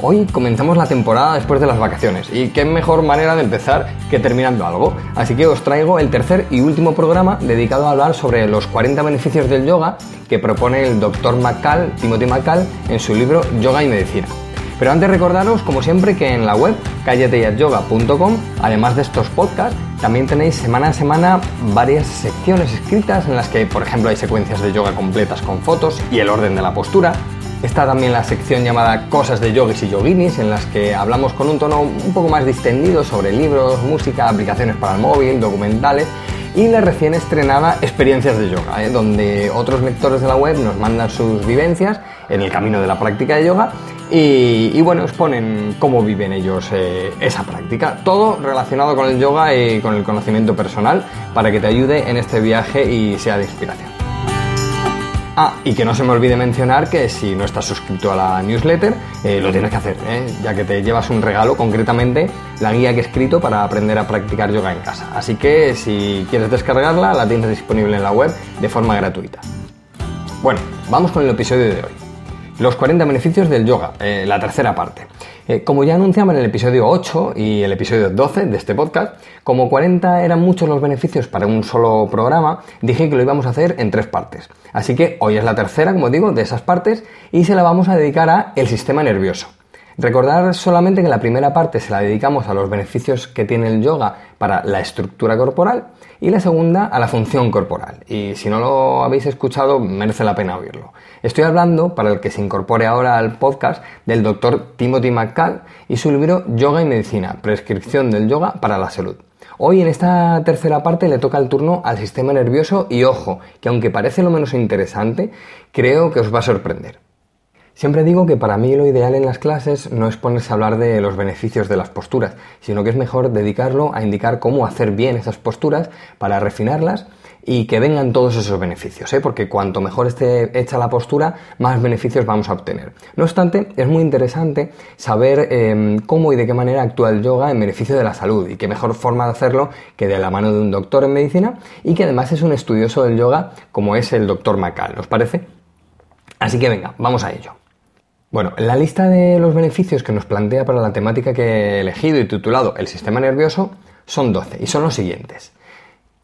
Hoy comenzamos la temporada después de las vacaciones y qué mejor manera de empezar que terminando algo. Así que os traigo el tercer y último programa dedicado a hablar sobre los 40 beneficios del yoga que propone el Dr. McCall, Timothy McCall, en su libro Yoga y Medicina. Pero antes recordaros, como siempre, que en la web callateyatyoga.com, además de estos podcasts, también tenéis semana a semana varias secciones escritas en las que, por ejemplo, hay secuencias de yoga completas con fotos y el orden de la postura, Está también la sección llamada Cosas de Yogis y Yoginis, en las que hablamos con un tono un poco más distendido sobre libros, música, aplicaciones para el móvil, documentales y la recién estrenada Experiencias de Yoga, ¿eh? donde otros lectores de la web nos mandan sus vivencias en el camino de la práctica de yoga y, bueno, exponen cómo viven ellos eh, esa práctica. Todo relacionado con el yoga y con el conocimiento personal para que te ayude en este viaje y sea de inspiración. Ah, y que no se me olvide mencionar que si no estás suscrito a la newsletter, eh, lo tienes que hacer, ¿eh? ya que te llevas un regalo, concretamente la guía que he escrito para aprender a practicar yoga en casa. Así que si quieres descargarla, la tienes disponible en la web de forma gratuita. Bueno, vamos con el episodio de hoy. Los 40 beneficios del yoga, eh, la tercera parte. Eh, como ya anunciaba en el episodio 8 y el episodio 12 de este podcast, como 40 eran muchos los beneficios para un solo programa, dije que lo íbamos a hacer en tres partes. Así que hoy es la tercera, como digo, de esas partes y se la vamos a dedicar a el sistema nervioso. Recordar solamente que la primera parte se la dedicamos a los beneficios que tiene el yoga para la estructura corporal y la segunda a la función corporal. Y si no lo habéis escuchado, merece la pena oírlo. Estoy hablando, para el que se incorpore ahora al podcast, del doctor Timothy McCall y su libro Yoga y Medicina, prescripción del yoga para la salud. Hoy en esta tercera parte le toca el turno al sistema nervioso y ojo, que aunque parece lo menos interesante, creo que os va a sorprender. Siempre digo que para mí lo ideal en las clases no es ponerse a hablar de los beneficios de las posturas, sino que es mejor dedicarlo a indicar cómo hacer bien esas posturas para refinarlas y que vengan todos esos beneficios, ¿eh? porque cuanto mejor esté hecha la postura, más beneficios vamos a obtener. No obstante, es muy interesante saber em, cómo y de qué manera actúa el yoga en beneficio de la salud y qué mejor forma de hacerlo que de la mano de un doctor en medicina y que además es un estudioso del yoga como es el doctor Macal, ¿os parece? Así que venga, vamos a ello. Bueno, la lista de los beneficios que nos plantea para la temática que he elegido y titulado El sistema nervioso son 12 y son los siguientes.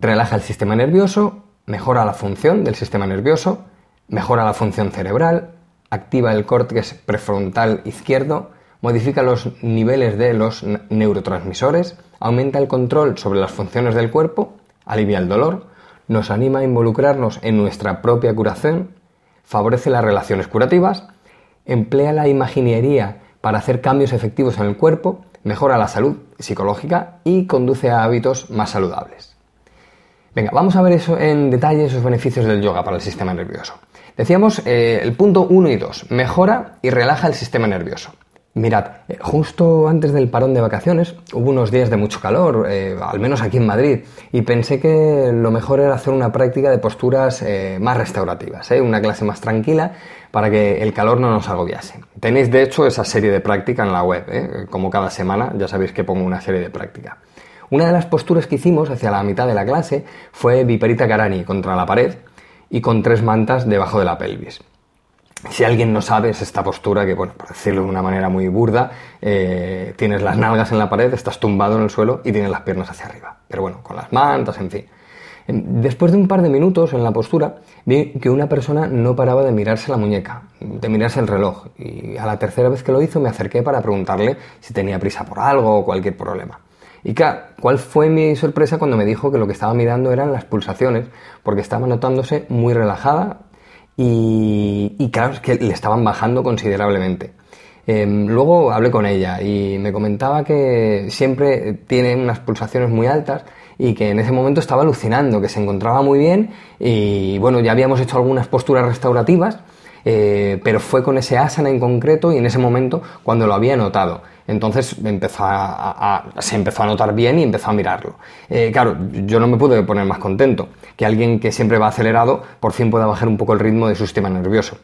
Relaja el sistema nervioso, mejora la función del sistema nervioso, mejora la función cerebral, activa el córtex prefrontal izquierdo, modifica los niveles de los neurotransmisores, aumenta el control sobre las funciones del cuerpo, alivia el dolor, nos anima a involucrarnos en nuestra propia curación, favorece las relaciones curativas, emplea la imaginería para hacer cambios efectivos en el cuerpo, mejora la salud psicológica y conduce a hábitos más saludables. Venga, vamos a ver eso en detalle, esos beneficios del yoga para el sistema nervioso. Decíamos eh, el punto 1 y 2, mejora y relaja el sistema nervioso. Mirad, eh, justo antes del parón de vacaciones hubo unos días de mucho calor, eh, al menos aquí en Madrid, y pensé que lo mejor era hacer una práctica de posturas más restaurativas, una clase más tranquila para que el calor no nos agobiase. Tenéis de hecho esa serie de práctica en la web, ¿eh? como cada semana ya sabéis que pongo una serie de práctica. Una de las posturas que hicimos hacia la mitad de la clase fue Viperita Karani contra la pared y con tres mantas debajo de la pelvis. Si alguien no sabe, es esta postura que, bueno, por decirlo de una manera muy burda, eh, tienes las nalgas en la pared, estás tumbado en el suelo y tienes las piernas hacia arriba. Pero bueno, con las mantas, en fin. Después de un par de minutos en la postura, vi que una persona no paraba de mirarse la muñeca, de mirarse el reloj, y a la tercera vez que lo hizo me acerqué para preguntarle si tenía prisa por algo o cualquier problema. Y claro, ¿cuál fue mi sorpresa cuando me dijo que lo que estaba mirando eran las pulsaciones? Porque estaba notándose muy relajada y, claro, es que le estaban bajando considerablemente. Em, luego hablé con ella y me comentaba que siempre tiene unas pulsaciones muy altas y que en ese momento estaba alucinando, que se encontraba muy bien y bueno, ya habíamos hecho algunas posturas restaurativas eh, pero fue con ese asana en concreto y en ese momento cuando lo había notado. Entonces empezó se empezó a notar bien y empezó a mirarlo. Eh, claro, yo no me pude poner más contento que alguien que siempre va acelerado por fin pueda bajar un poco el ritmo de su sistema nervioso.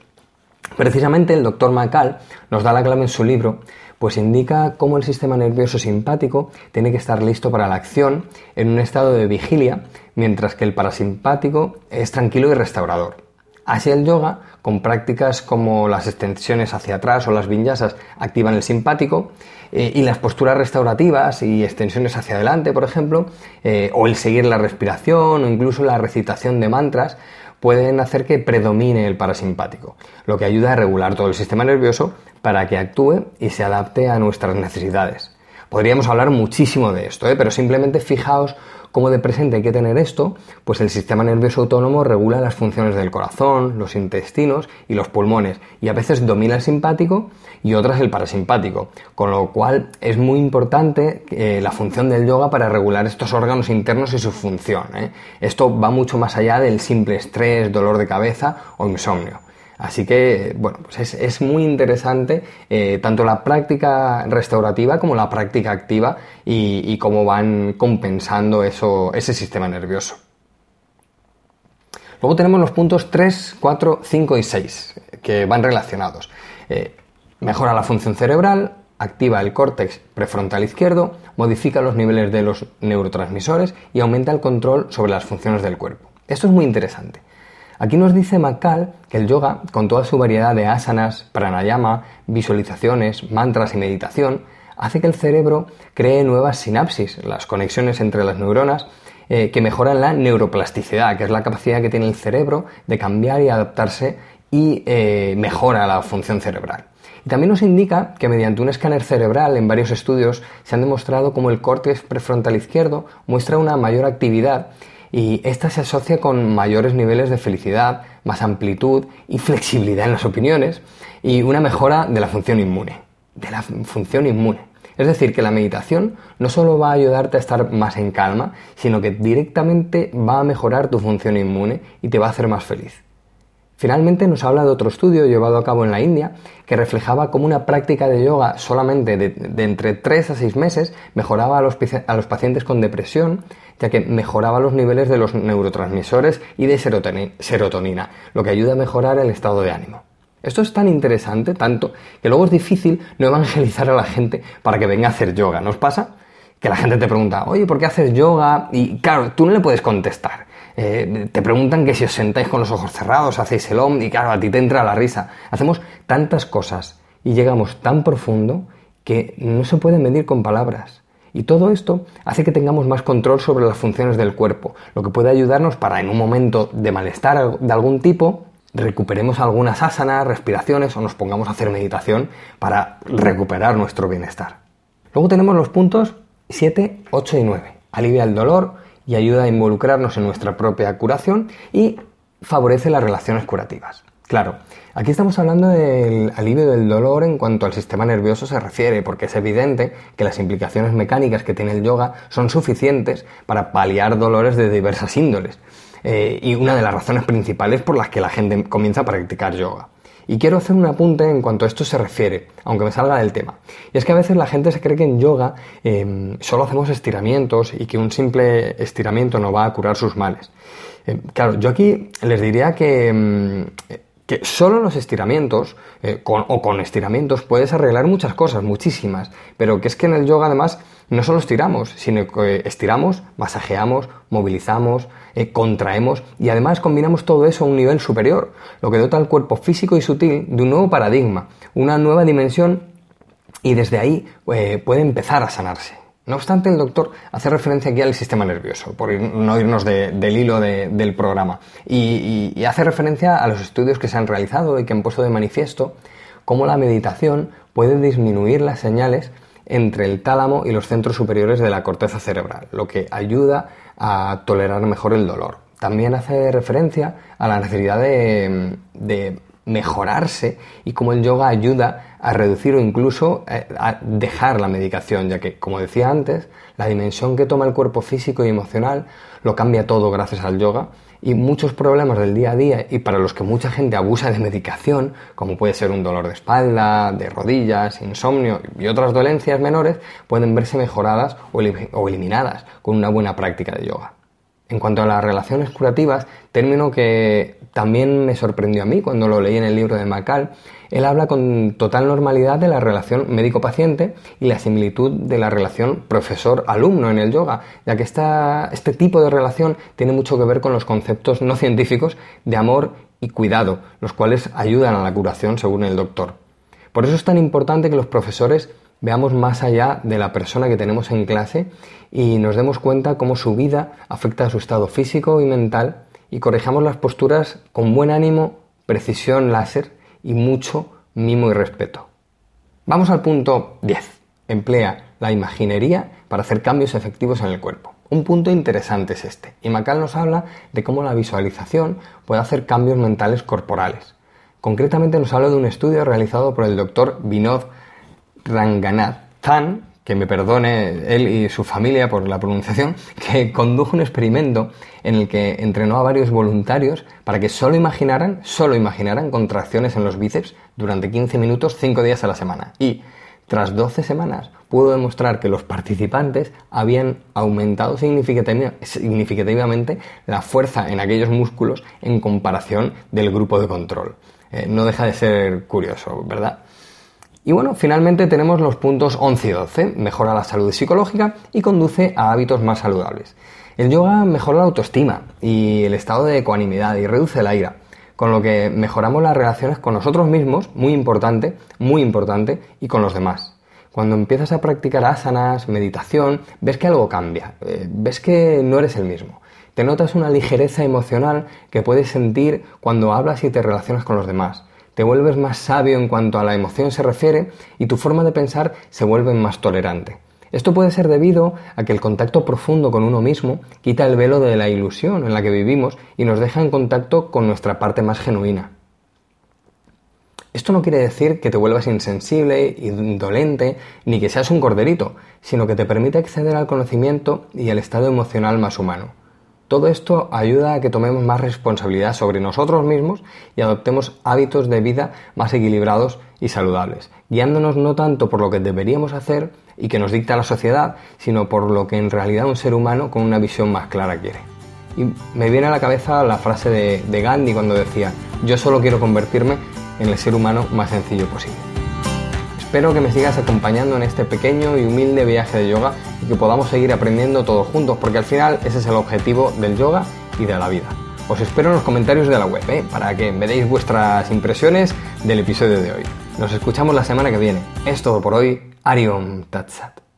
Precisamente el doctor Macal nos da la clave en su libro, pues indica cómo el sistema nervioso simpático tiene que estar listo para la acción en un estado de vigilia, mientras que el parasimpático es tranquilo y restaurador. Así el yoga, con prácticas como las extensiones hacia atrás o las vinyasas, activan el simpático eh, y las posturas restaurativas y extensiones hacia adelante, por ejemplo, eh, o el seguir la respiración o incluso la recitación de mantras, pueden hacer que predomine el parasimpático, lo que ayuda a regular todo el sistema nervioso para que actúe y se adapte a nuestras necesidades. Podríamos hablar muchísimo de esto, ¿eh? pero simplemente fijaos cómo de presente hay que tener esto, pues el sistema nervioso autónomo regula las funciones del corazón, los intestinos y los pulmones, y a veces domina el simpático y otras el parasimpático, con lo cual es muy importante eh, la función del yoga para regular estos órganos internos y su función. ¿eh? Esto va mucho más allá del simple estrés, dolor de cabeza o insomnio. Así que, bueno, pues es, muy interesante eh, tanto la práctica restaurativa como la práctica activa y, cómo van compensando eso, ese sistema nervioso. Luego tenemos los puntos 3, 4, 5 y 6, que van relacionados. Eh, mejora la función cerebral, activa el córtex prefrontal izquierdo, modifica los niveles de los neurotransmisores y aumenta el control sobre las funciones del cuerpo. Esto es muy interesante. Aquí nos dice Macal que el yoga, con toda su variedad de asanas, pranayama, visualizaciones, mantras y meditación, hace que el cerebro cree nuevas sinapsis, las conexiones entre las neuronas, eh, que mejoran la neuroplasticidad, que es la capacidad que tiene el cerebro de cambiar y adaptarse y eh, mejora la función cerebral. Y también nos indica que mediante un escáner cerebral en varios estudios se han demostrado cómo el córtex prefrontal izquierdo muestra una mayor actividad y esta se asocia con mayores niveles de felicidad, más amplitud y flexibilidad en las opiniones y una mejora de la función inmune. De la función inmune. Es decir, que la meditación no solo va a ayudarte a estar más en calma, sino que directamente va a mejorar tu función inmune y te va a hacer más feliz. Finalmente nos habla de otro estudio llevado a cabo en la India que reflejaba cómo una práctica de yoga solamente de, entre 3 a 6 meses mejoraba a los, pacientes con depresión, ya que mejoraba los niveles de los neurotransmisores y de serotonina, lo que ayuda a mejorar el estado de ánimo. Esto es tan interesante, tanto, que luego es difícil no evangelizar a la gente para que venga a hacer yoga. ¿Nos pasa? Que la gente te pregunta, oye, ¿por qué haces yoga? Y claro, tú no le puedes contestar. Eh, te preguntan que si os sentáis con los ojos cerrados, hacéis el om, y claro, a ti te entra la risa. Hacemos tantas cosas y llegamos tan profundo que no se puede medir con palabras. Y todo esto hace que tengamos más control sobre las funciones del cuerpo, lo que puede ayudarnos para en un momento de malestar de algún tipo, recuperemos algunas asanas, respiraciones o nos pongamos a hacer meditación para recuperar nuestro bienestar. Luego tenemos los puntos 7, 8 y 9. Alivia el dolor y ayuda a involucrarnos en nuestra propia curación y favorece las relaciones curativas. Claro, aquí estamos hablando del alivio del dolor en cuanto al sistema nervioso se refiere, porque es evidente que las implicaciones mecánicas que tiene el yoga son suficientes para paliar dolores de diversas índoles. Eh, y una de las razones principales por las que la gente comienza a practicar yoga. Y quiero hacer un apunte en cuanto a esto se refiere, aunque me salga del tema. Y es que a veces la gente se cree que en yoga em, solo hacemos estiramientos y que un simple estiramiento no va a curar sus males. Em, claro, yo aquí les diría que em, que solo los estiramientos eh, o con estiramientos puedes arreglar muchas cosas, muchísimas, pero que es que en el yoga además no solo estiramos, sino que estiramos, masajeamos, movilizamos, eh, contraemos y además combinamos todo eso a un nivel superior, lo que dota al cuerpo físico y sutil de un nuevo paradigma, una nueva dimensión y desde ahí eh, puede empezar a sanarse. No obstante, el doctor hace referencia aquí al sistema nervioso, por no irnos del hilo del programa, y, y, hace referencia a los estudios que se han realizado y que han puesto de manifiesto cómo la meditación puede disminuir las señales entre el tálamo y los centros superiores de la corteza cerebral, lo que ayuda a tolerar mejor el dolor. También hace referencia a la necesidad de, mejorarse y cómo el yoga ayuda a reducir o incluso eh, a dejar la medicación, ya que, como decía antes, la dimensión que toma el cuerpo físico y emocional lo cambia todo gracias al yoga y muchos problemas del día a día y para los que mucha gente abusa de medicación, como puede ser un dolor de espalda, de rodillas, insomnio y otras dolencias menores, pueden verse mejoradas o eliminadas con una buena práctica de yoga. En cuanto a las relaciones curativas, término que también me sorprendió a mí cuando lo leí en el libro de Macal, él habla con total normalidad de la relación médico-paciente y la similitud de la relación profesor-alumno en el yoga, ya que este tipo de relación tiene mucho que ver con los conceptos no científicos de amor y cuidado, los cuales ayudan a la curación según el doctor. Por eso es tan importante que los profesores veamos más allá de la persona que tenemos en clase y nos demos cuenta cómo su vida afecta a su estado físico y mental y corrijamos las posturas con buen ánimo, precisión láser y mucho mimo y respeto. Vamos al punto 10. Emplea la imaginería para hacer cambios efectivos en el cuerpo. Un punto interesante es este, y Macal nos habla de cómo la visualización puede hacer cambios mentales corporales. Concretamente nos habla de un estudio realizado por el doctor Vinod Ranganathan, que me perdone él y su familia por la pronunciación, que condujo un experimento en el que entrenó a varios voluntarios para que solo imaginaran, solo imaginaran contracciones en los bíceps durante 15 minutos 5 días a la semana. Y tras 12 semanas pudo demostrar que los participantes habían aumentado significativamente la fuerza en aquellos músculos en comparación del grupo de control. Eh, no deja de ser curioso, ¿verdad? Y bueno, finalmente tenemos los puntos 11 y 12. Mejora la salud psicológica y conduce a hábitos más saludables. El yoga mejora la autoestima y el estado de ecuanimidad y reduce la ira, con lo que mejoramos las relaciones con nosotros mismos, muy importante, muy importante, y con los demás. Cuando empiezas a practicar asanas, meditación, ves que algo cambia, eh, ves que no eres el mismo. Te notas una ligereza emocional que puedes sentir cuando hablas y te relacionas con los demás te vuelves más sabio en cuanto a la emoción se refiere y tu forma de pensar se vuelve más tolerante. Esto puede ser debido a que el contacto profundo con uno mismo quita el velo de la ilusión en la que vivimos y nos deja en contacto con nuestra parte más genuina. Esto no quiere decir que te vuelvas insensible, indolente, ni que seas un corderito, sino que te permite acceder al conocimiento y al estado emocional más humano. Todo esto ayuda a que tomemos más responsabilidad sobre nosotros mismos y adoptemos hábitos de vida más equilibrados y saludables, guiándonos no tanto por lo que deberíamos hacer y que nos dicta la sociedad, sino por lo que en realidad un ser humano con una visión más clara quiere. Y me viene a la cabeza la frase de, Gandhi cuando decía, yo solo quiero convertirme en el ser humano más sencillo posible. Espero que me sigas acompañando en este pequeño y humilde viaje de yoga y que podamos seguir aprendiendo todos juntos, porque al final ese es el objetivo del yoga y de la vida. Os espero en los comentarios de la web ¿eh? para que me deis vuestras impresiones del episodio de hoy. Nos escuchamos la semana que viene. Es todo por hoy. Ariom Tatsat.